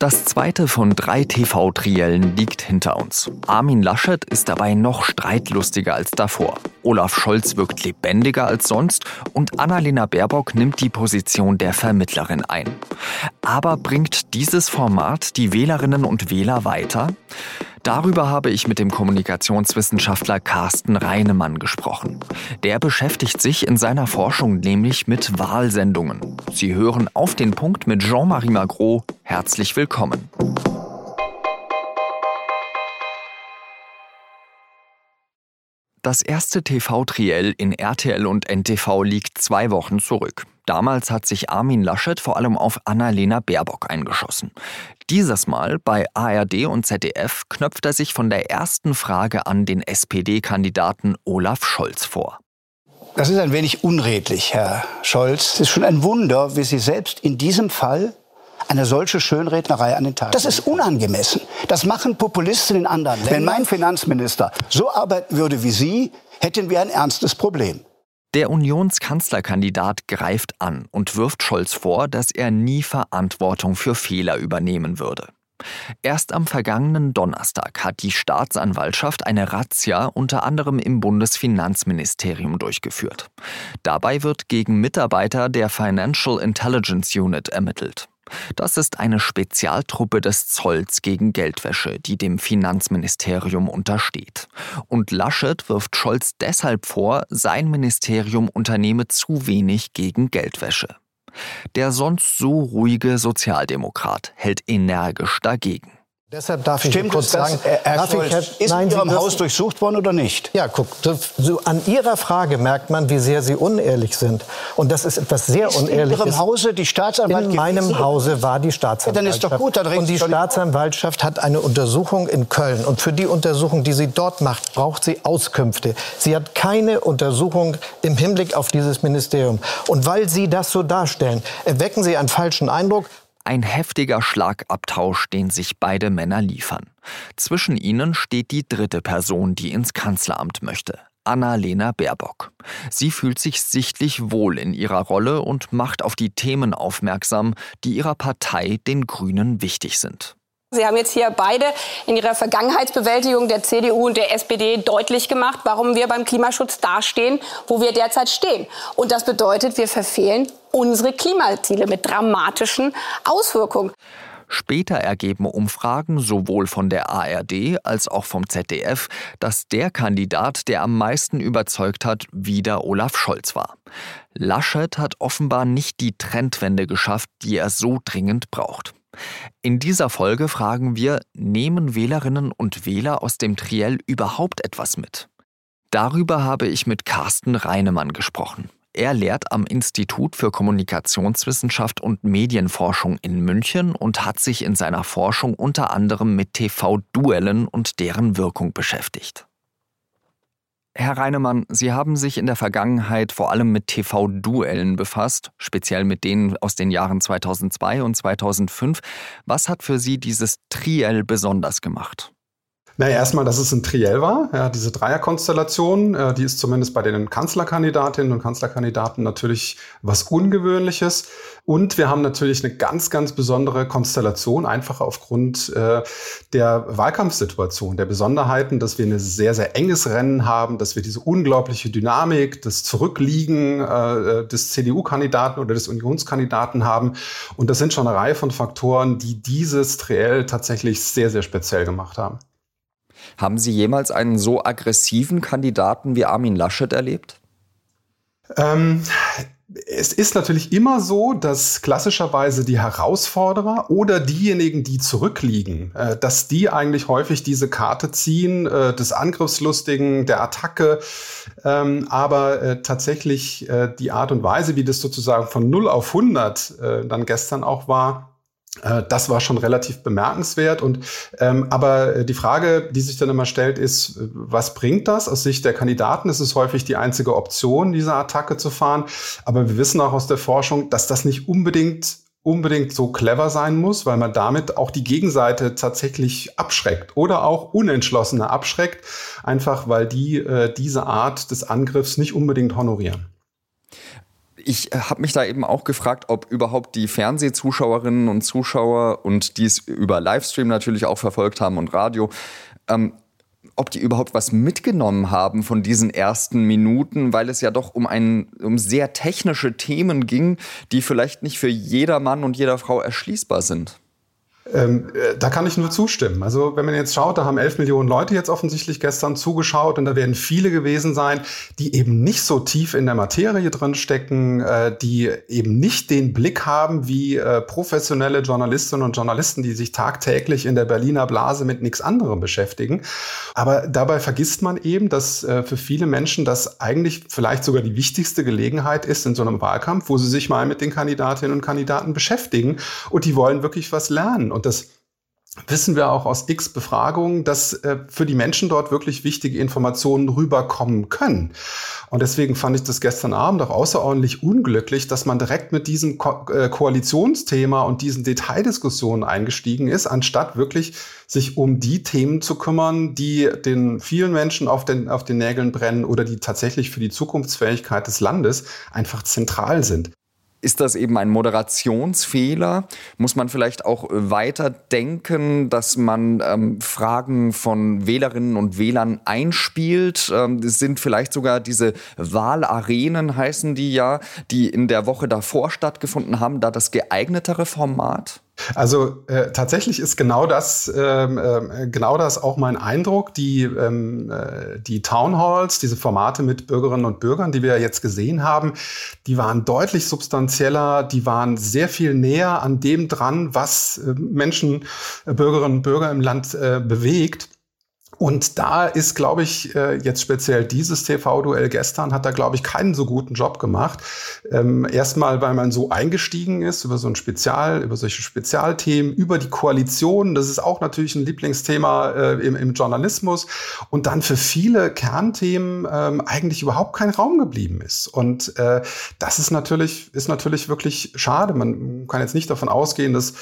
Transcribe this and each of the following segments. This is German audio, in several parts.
Das zweite von drei TV-Triellen liegt hinter uns. Armin Laschet ist dabei noch streitlustiger als davor. Olaf Scholz wirkt lebendiger als sonst und Annalena Baerbock nimmt die Position der Vermittlerin ein. Aber bringt dieses Format die Wählerinnen und Wähler weiter? Darüber habe ich mit dem Kommunikationswissenschaftler Carsten Reinemann gesprochen. Der beschäftigt sich in seiner Forschung nämlich mit Wahlsendungen. Sie hören auf den Punkt mit Jean-Marie Magro. Herzlich willkommen. Das erste TV-Triell in RTL und NTV liegt zwei Wochen zurück. Damals hat sich Armin Laschet vor allem auf Annalena Baerbock eingeschossen. Dieses Mal bei ARD und ZDF knöpft er sich von der ersten Frage an den SPD-Kandidaten Olaf Scholz vor. Das ist ein wenig unredlich, Herr Scholz. Es ist schon ein Wunder, wie Sie selbst in diesem Fall eine solche Schönrednerei an den Tag. Das ist unangemessen. Das machen Populisten in anderen Ländern. Wenn mein Finanzminister so arbeiten würde wie Sie, hätten wir ein ernstes Problem. Der Unionskanzlerkandidat greift an und wirft Scholz vor, dass er nie Verantwortung für Fehler übernehmen würde. Erst am vergangenen Donnerstag hat die Staatsanwaltschaft eine Razzia unter anderem im Bundesfinanzministerium durchgeführt. Dabei wird gegen Mitarbeiter der Financial Intelligence Unit ermittelt. Das ist eine Spezialtruppe des Zolls gegen Geldwäsche, die dem Finanzministerium untersteht. Und Laschet wirft Scholz deshalb vor, sein Ministerium unternehme zu wenig gegen Geldwäsche. Der sonst so ruhige Sozialdemokrat hält energisch dagegen. Deshalb darf Stimmt ich kurz es, sagen, Herr ich, Herr, ist nein, in Ihrem Haus durchsucht worden oder nicht? Ja, guck, so an Ihrer Frage merkt man, wie sehr Sie unehrlich sind. Und das ist etwas sehr ist Unehrliches. In Ihrem Hause die Staatsanwaltschaft? In meinem Hause war die Staatsanwaltschaft. Ja, dann ist doch gut. Dann und die Staatsanwaltschaft hat eine Untersuchung in Köln. Und für die Untersuchung, die sie dort macht, braucht sie Auskünfte. Sie hat keine Untersuchung im Hinblick auf dieses Ministerium. Und weil Sie das so darstellen, erwecken Sie einen falschen Eindruck. Ein heftiger Schlagabtausch, den sich beide Männer liefern. Zwischen ihnen steht die dritte Person, die ins Kanzleramt möchte. Annalena Baerbock. Sie fühlt sich sichtlich wohl in ihrer Rolle und macht auf die Themen aufmerksam, die ihrer Partei, den Grünen, wichtig sind. Sie haben jetzt hier beide in Ihrer Vergangenheitsbewältigung der CDU und der SPD deutlich gemacht, warum wir beim Klimaschutz dastehen, wo wir derzeit stehen. Und das bedeutet, wir verfehlen unsere Klimaziele mit dramatischen Auswirkungen. Später ergeben Umfragen sowohl von der ARD als auch vom ZDF, dass der Kandidat, der am meisten überzeugt hat, wieder Olaf Scholz war. Laschet hat offenbar nicht die Trendwende geschafft, die er so dringend braucht. In dieser Folge fragen wir, nehmen Wählerinnen und Wähler aus dem Triell überhaupt etwas mit? Darüber habe ich mit Carsten Reinemann gesprochen. Er lehrt am Institut für Kommunikationswissenschaft und Medienforschung in München und hat sich in seiner Forschung unter anderem mit TV-Duellen und deren Wirkung beschäftigt. Herr Reinemann, Sie haben sich in der Vergangenheit vor allem mit TV-Duellen befasst, speziell mit denen aus den Jahren 2002 und 2005. Was hat für Sie dieses Triell besonders gemacht? Naja, erstmal, dass es ein Triell war. Ja, diese Dreierkonstellation, äh, die ist zumindest bei den Kanzlerkandidatinnen und Kanzlerkandidaten natürlich was Ungewöhnliches. Und wir haben natürlich eine ganz, ganz besondere Konstellation, einfach aufgrund äh, der Wahlkampfsituation, der Besonderheiten, dass wir ein sehr, sehr enges Rennen haben, dass wir diese unglaubliche Dynamik, das Zurückliegen äh, des CDU-Kandidaten oder des Unionskandidaten haben. Und das sind schon eine Reihe von Faktoren, die dieses Triell tatsächlich sehr, sehr speziell gemacht haben. Haben Sie jemals einen so aggressiven Kandidaten wie Armin Laschet erlebt? Ähm, es ist natürlich immer so, dass klassischerweise die Herausforderer oder diejenigen, die zurückliegen, äh, dass die eigentlich häufig diese Karte ziehen, äh, des Angriffslustigen, der Attacke. Ähm, aber äh, tatsächlich äh, die Art und Weise, wie das sozusagen von 0 auf 100 äh, dann gestern auch war, das war schon relativ bemerkenswert. Und ähm, aber äh, die Frage, die sich dann immer stellt, ist, äh, was bringt das? Aus Sicht der Kandidaten ist es häufig die einzige Option, diese Attacke zu fahren. Aber wir wissen auch aus der Forschung, dass das nicht unbedingt unbedingt so clever sein muss, weil man damit auch die Gegenseite tatsächlich abschreckt oder auch Unentschlossene abschreckt, einfach weil die äh, diese Art des Angriffs nicht unbedingt honorieren. Ich habe mich da eben auch gefragt, ob überhaupt die Fernsehzuschauerinnen und Zuschauer und die es über Livestream natürlich auch verfolgt haben und Radio, ähm, ob die überhaupt was mitgenommen haben von diesen ersten Minuten, weil es ja doch um, ein, um sehr technische Themen ging, die vielleicht nicht für jeder Mann und jeder Frau erschließbar sind. Ähm, äh, da kann ich nur zustimmen. Also wenn man jetzt schaut, da haben 11 Millionen Leute jetzt offensichtlich gestern zugeschaut und da werden viele gewesen sein, die eben nicht so tief in der Materie drin stecken, äh, die eben nicht den Blick haben wie äh, professionelle Journalistinnen und Journalisten, die sich tagtäglich in der Berliner Blase mit nichts anderem beschäftigen. Aber dabei vergisst man eben, dass äh, für viele Menschen das eigentlich vielleicht sogar die wichtigste Gelegenheit ist in so einem Wahlkampf, wo sie sich mal mit den Kandidatinnen und Kandidaten beschäftigen und die wollen wirklich was lernen. Und das wissen wir auch aus x Befragungen, dass äh, für die Menschen dort wirklich wichtige Informationen rüberkommen können. Und deswegen fand ich das gestern Abend auch außerordentlich unglücklich, dass man direkt mit diesem Ko äh, Koalitionsthema und diesen Detaildiskussionen eingestiegen ist, anstatt wirklich sich um die Themen zu kümmern, die den vielen Menschen auf den, auf den Nägeln brennen oder die tatsächlich für die Zukunftsfähigkeit des Landes einfach zentral sind ist das eben ein Moderationsfehler? Muss man vielleicht auch weiter denken, dass man ähm, Fragen von Wählerinnen und Wählern einspielt? Ähm, es sind vielleicht sogar diese Wahlarenen, heißen die ja, die in der Woche davor stattgefunden haben, da das geeignetere Format? Also äh, tatsächlich ist genau das, ähm, äh, genau das auch mein Eindruck. Die, ähm, äh, die Town Halls, diese Formate mit Bürgerinnen und Bürgern, die wir jetzt gesehen haben, die waren deutlich substanzieller, die waren sehr viel näher an dem dran, was äh, Menschen, äh, Bürgerinnen und Bürger im Land äh, bewegt. Und da ist, glaube ich, äh, jetzt speziell dieses TV-Duell gestern hat da, glaube ich, keinen so guten Job gemacht. Ähm, erstmal, weil man so eingestiegen ist über so ein Spezial, über solche Spezialthemen, über die Koalition. Das ist auch natürlich ein Lieblingsthema äh, im, im, Journalismus. Und dann für viele Kernthemen ähm, eigentlich überhaupt kein Raum geblieben ist. Und äh, das ist natürlich, ist natürlich wirklich schade. Man kann jetzt nicht davon ausgehen, dass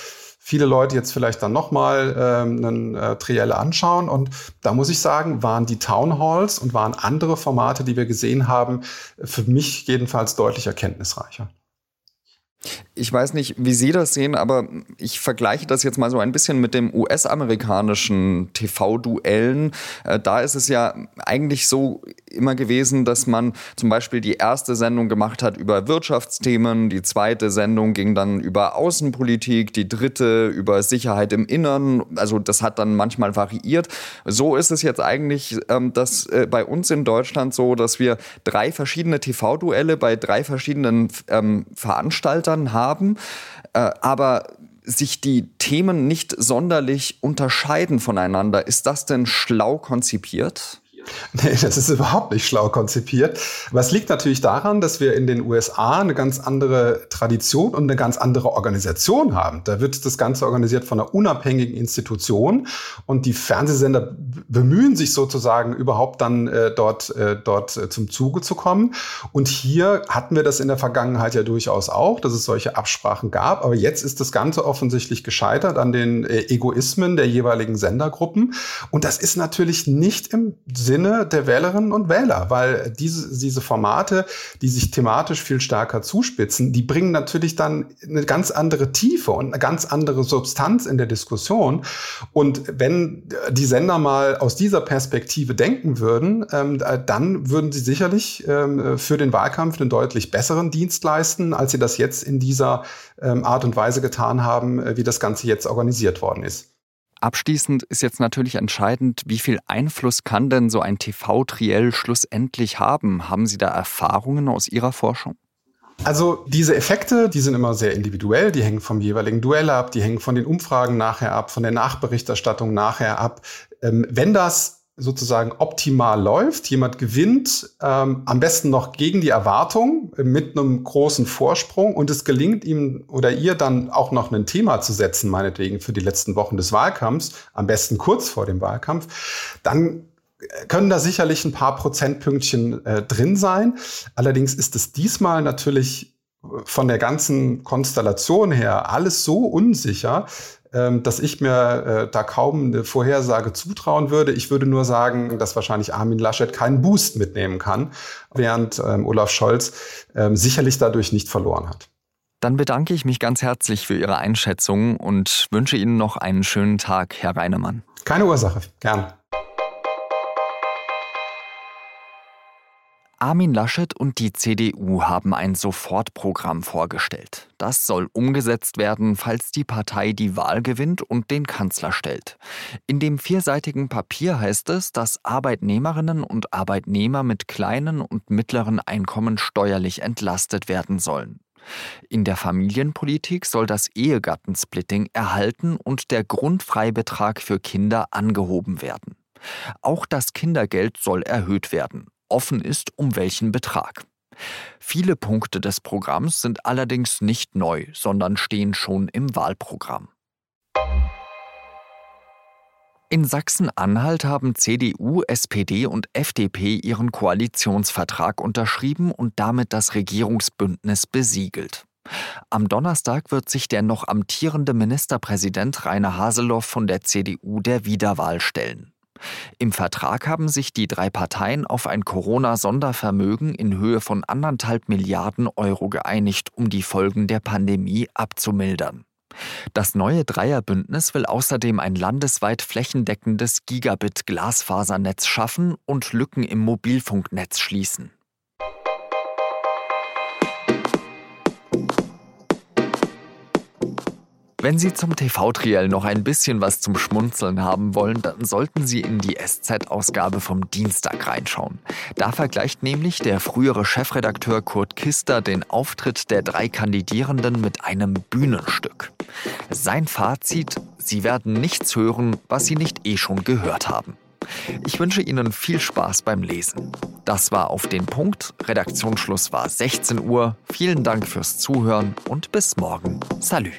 viele Leute jetzt vielleicht dann nochmal ähm, einen äh, Trielle anschauen. Und da muss ich sagen, waren die Town Halls und waren andere Formate, die wir gesehen haben, für mich jedenfalls deutlich erkenntnisreicher. Ich weiß nicht, wie Sie das sehen, aber ich vergleiche das jetzt mal so ein bisschen mit dem US-amerikanischen TV-Duellen. Äh, da ist es ja eigentlich so immer gewesen, dass man zum Beispiel die erste Sendung gemacht hat über Wirtschaftsthemen, die zweite Sendung ging dann über Außenpolitik, die dritte über Sicherheit im Innern. Also das hat dann manchmal variiert. So ist es jetzt eigentlich ähm, dass, äh, bei uns in Deutschland so, dass wir drei verschiedene TV-Duelle bei drei verschiedenen ähm, Veranstaltern haben haben, äh, aber sich die Themen nicht sonderlich unterscheiden voneinander. Ist das denn schlau konzipiert? Nee, das ist überhaupt nicht schlau konzipiert. Was liegt natürlich daran, dass wir in den USA eine ganz andere Tradition und eine ganz andere Organisation haben. Da wird das Ganze organisiert von einer unabhängigen Institution und die Fernsehsender bemühen sich sozusagen überhaupt dann äh, dort, äh, dort äh, zum Zuge zu kommen. Und hier hatten wir das in der Vergangenheit ja durchaus auch, dass es solche Absprachen gab. Aber jetzt ist das Ganze offensichtlich gescheitert an den äh, Egoismen der jeweiligen Sendergruppen. Und das ist natürlich nicht im Sinne Sinne der Wählerinnen und Wähler, weil diese, diese Formate, die sich thematisch viel stärker zuspitzen, die bringen natürlich dann eine ganz andere Tiefe und eine ganz andere Substanz in der Diskussion. Und wenn die Sender mal aus dieser Perspektive denken würden, ähm, dann würden sie sicherlich ähm, für den Wahlkampf einen deutlich besseren Dienst leisten, als sie das jetzt in dieser ähm, Art und Weise getan haben, äh, wie das Ganze jetzt organisiert worden ist. Abschließend ist jetzt natürlich entscheidend, wie viel Einfluss kann denn so ein TV-Triell schlussendlich haben? Haben Sie da Erfahrungen aus Ihrer Forschung? Also diese Effekte, die sind immer sehr individuell, die hängen vom jeweiligen Duell ab, die hängen von den Umfragen nachher ab, von der Nachberichterstattung nachher ab. Ähm, wenn das sozusagen optimal läuft, jemand gewinnt, ähm, am besten noch gegen die Erwartung äh, mit einem großen Vorsprung und es gelingt ihm oder ihr dann auch noch ein Thema zu setzen, meinetwegen für die letzten Wochen des Wahlkampfs, am besten kurz vor dem Wahlkampf, dann können da sicherlich ein paar Prozentpünktchen äh, drin sein. Allerdings ist es diesmal natürlich von der ganzen Konstellation her alles so unsicher, dass ich mir äh, da kaum eine Vorhersage zutrauen würde. Ich würde nur sagen, dass wahrscheinlich Armin Laschet keinen Boost mitnehmen kann, während ähm, Olaf Scholz ähm, sicherlich dadurch nicht verloren hat. Dann bedanke ich mich ganz herzlich für Ihre Einschätzung und wünsche Ihnen noch einen schönen Tag, Herr Reinemann. Keine Ursache, gern. Armin Laschet und die CDU haben ein Sofortprogramm vorgestellt. Das soll umgesetzt werden, falls die Partei die Wahl gewinnt und den Kanzler stellt. In dem vierseitigen Papier heißt es, dass Arbeitnehmerinnen und Arbeitnehmer mit kleinen und mittleren Einkommen steuerlich entlastet werden sollen. In der Familienpolitik soll das Ehegattensplitting erhalten und der Grundfreibetrag für Kinder angehoben werden. Auch das Kindergeld soll erhöht werden offen ist, um welchen Betrag. Viele Punkte des Programms sind allerdings nicht neu, sondern stehen schon im Wahlprogramm. In Sachsen-Anhalt haben CDU, SPD und FDP ihren Koalitionsvertrag unterschrieben und damit das Regierungsbündnis besiegelt. Am Donnerstag wird sich der noch amtierende Ministerpräsident Rainer Haseloff von der CDU der Wiederwahl stellen. Im Vertrag haben sich die drei Parteien auf ein Corona-Sondervermögen in Höhe von anderthalb Milliarden Euro geeinigt, um die Folgen der Pandemie abzumildern. Das neue Dreierbündnis will außerdem ein landesweit flächendeckendes Gigabit-Glasfasernetz schaffen und Lücken im Mobilfunknetz schließen. Wenn Sie zum TV-Triell noch ein bisschen was zum Schmunzeln haben wollen, dann sollten Sie in die SZ-Ausgabe vom Dienstag reinschauen. Da vergleicht nämlich der frühere Chefredakteur Kurt Kister den Auftritt der drei Kandidierenden mit einem Bühnenstück. Sein Fazit, Sie werden nichts hören, was Sie nicht eh schon gehört haben. Ich wünsche Ihnen viel Spaß beim Lesen. Das war auf den Punkt. Redaktionsschluss war 16 Uhr. Vielen Dank fürs Zuhören und bis morgen. Salü.